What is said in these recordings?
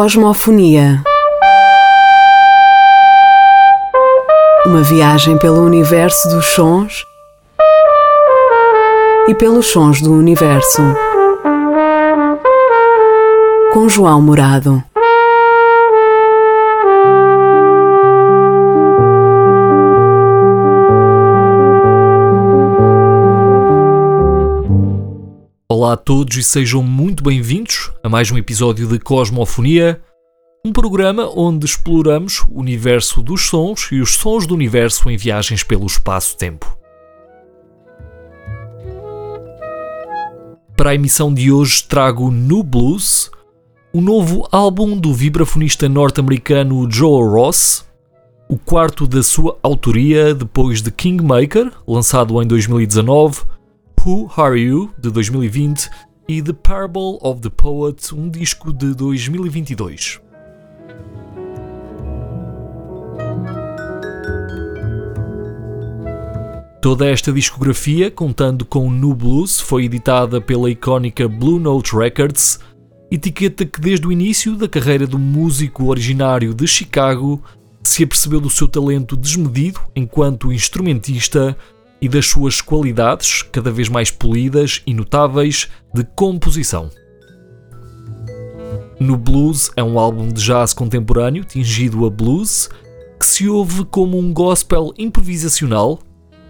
Cosmofonia. Uma viagem pelo universo dos sons e pelos sons do universo. Com João Morado. Todos e sejam muito bem-vindos a mais um episódio de Cosmofonia, um programa onde exploramos o universo dos sons e os sons do universo em viagens pelo espaço-tempo. Para a emissão de hoje trago No Blues, o novo álbum do vibrafonista norte-americano Joe Ross, o quarto da sua autoria depois de Kingmaker, lançado em 2019, Who Are You, de 2020, e The Parable of the Poet, um disco de 2022. Toda esta discografia, contando com No Blues, foi editada pela icónica Blue Note Records, etiqueta que desde o início da carreira do músico originário de Chicago se apercebeu do seu talento desmedido enquanto instrumentista e das suas qualidades, cada vez mais polidas e notáveis, de composição. No Blues é um álbum de jazz contemporâneo tingido a blues, que se ouve como um gospel improvisacional,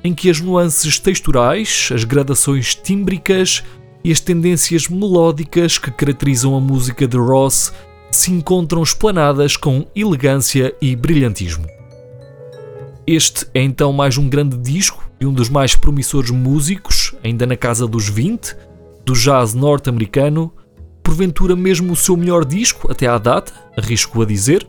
em que as nuances texturais, as gradações tímbricas e as tendências melódicas que caracterizam a música de Ross se encontram esplanadas com elegância e brilhantismo. Este é então mais um grande disco e um dos mais promissores músicos, ainda na casa dos 20, do jazz norte-americano, porventura mesmo o seu melhor disco até à data, arrisco a dizer,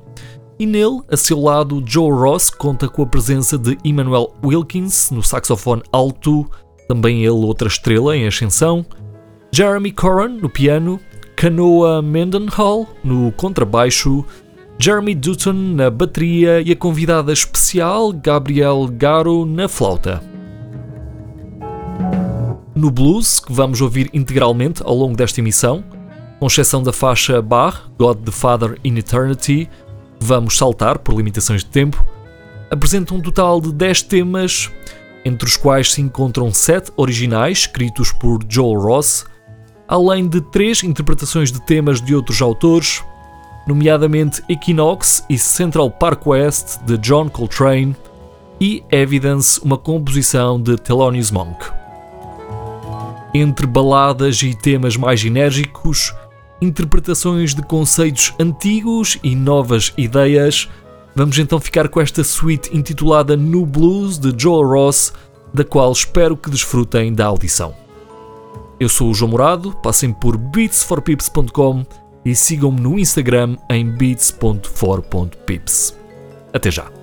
e nele, a seu lado, Joe Ross conta com a presença de Emmanuel Wilkins no saxofone alto, também ele outra estrela em ascensão, Jeremy Coran no piano, Canoa Mendenhall no contrabaixo, Jeremy Dutton na bateria e a convidada especial Gabriel Garo na flauta. No blues, que vamos ouvir integralmente ao longo desta emissão, com exceção da faixa Bach, God the Father in Eternity, vamos saltar por limitações de tempo, apresenta um total de 10 temas, entre os quais se encontram 7 originais escritos por Joel Ross, além de 3 interpretações de temas de outros autores, nomeadamente Equinox e Central Park West de John Coltrane e Evidence, uma composição de Thelonious Monk. Entre baladas e temas mais enérgicos, interpretações de conceitos antigos e novas ideias, vamos então ficar com esta suite intitulada No Blues de Joel Ross, da qual espero que desfrutem da audição. Eu sou o João Morado, passem por beatsforpips.com e sigam-me no Instagram em beats.for.pips. Até já!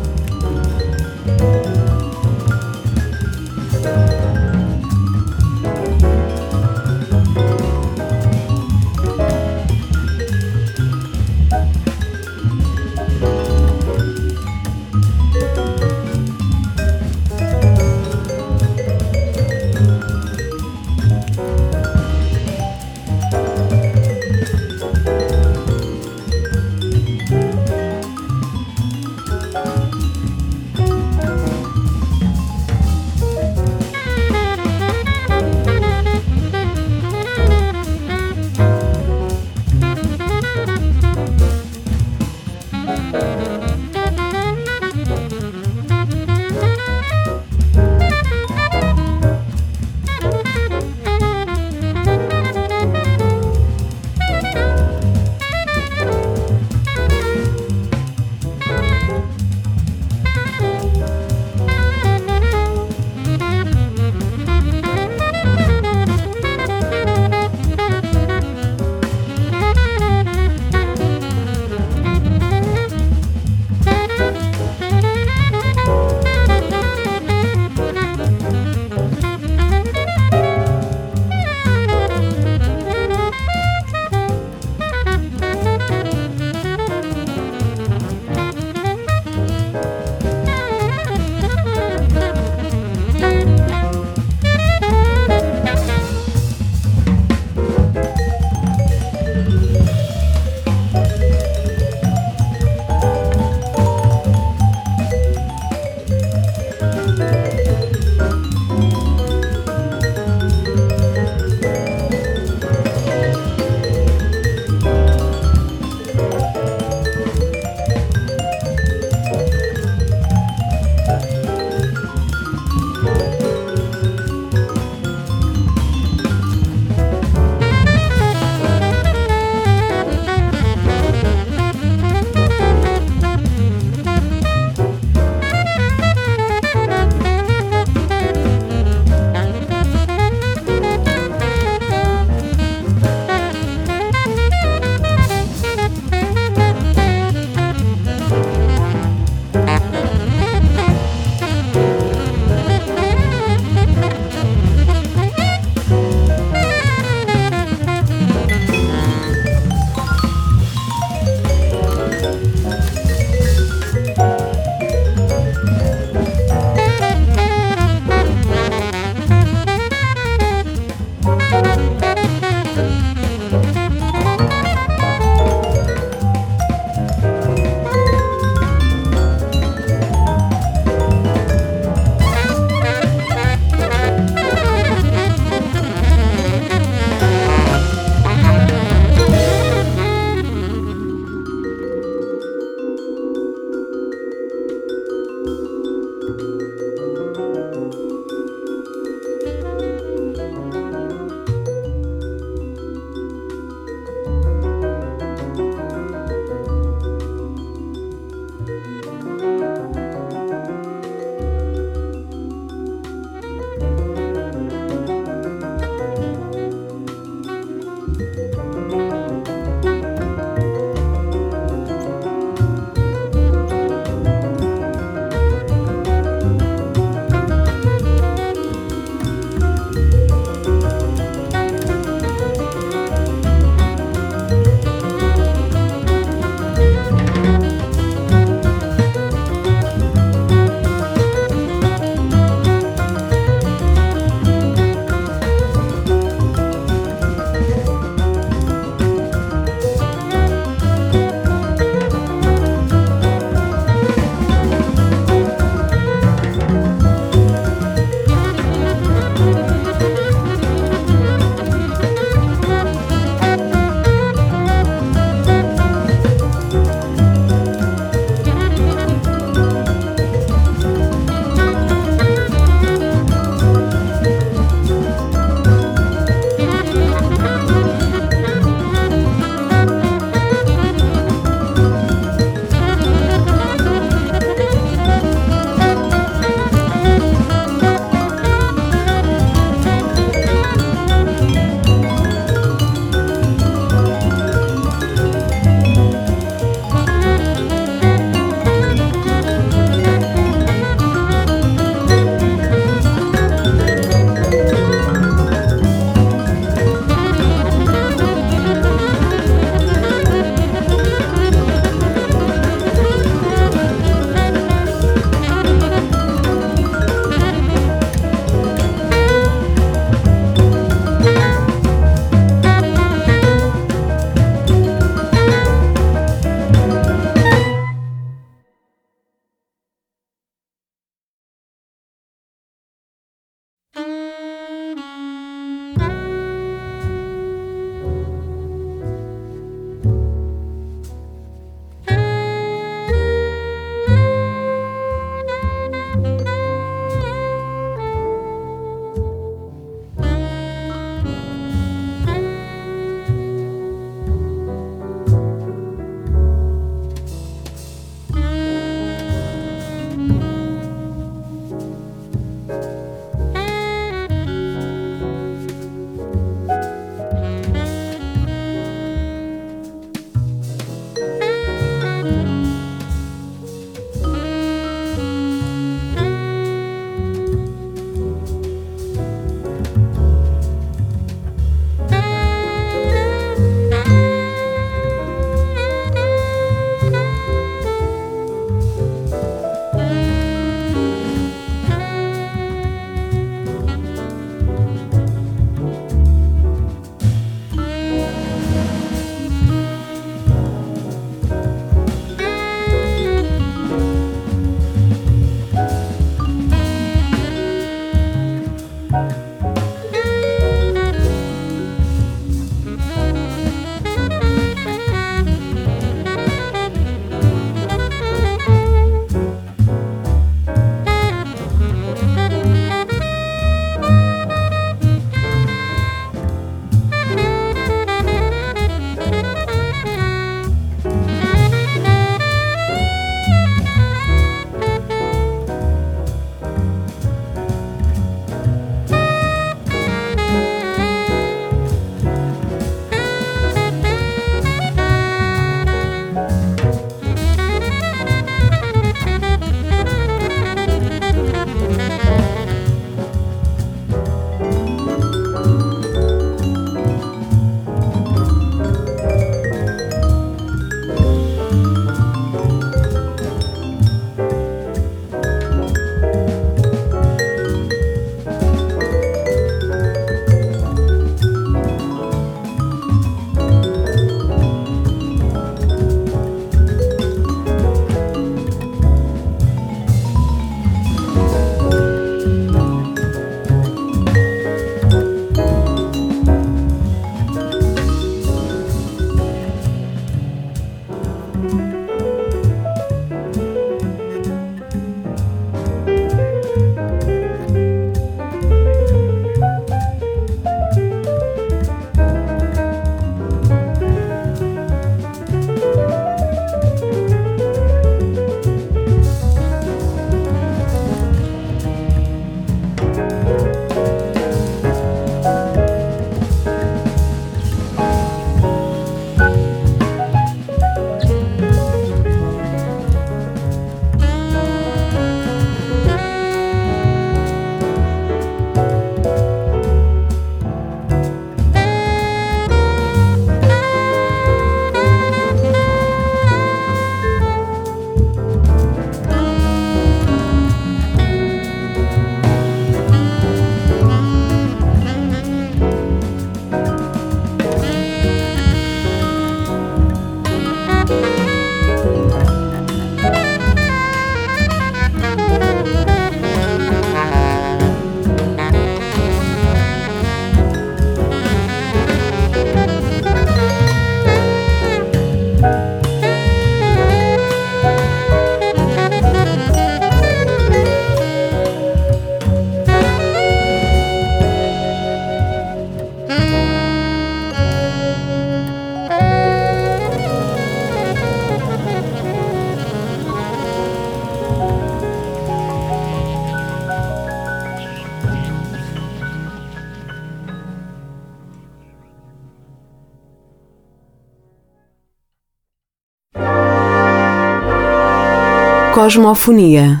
Cosmofonia.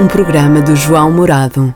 Um programa do João Morado.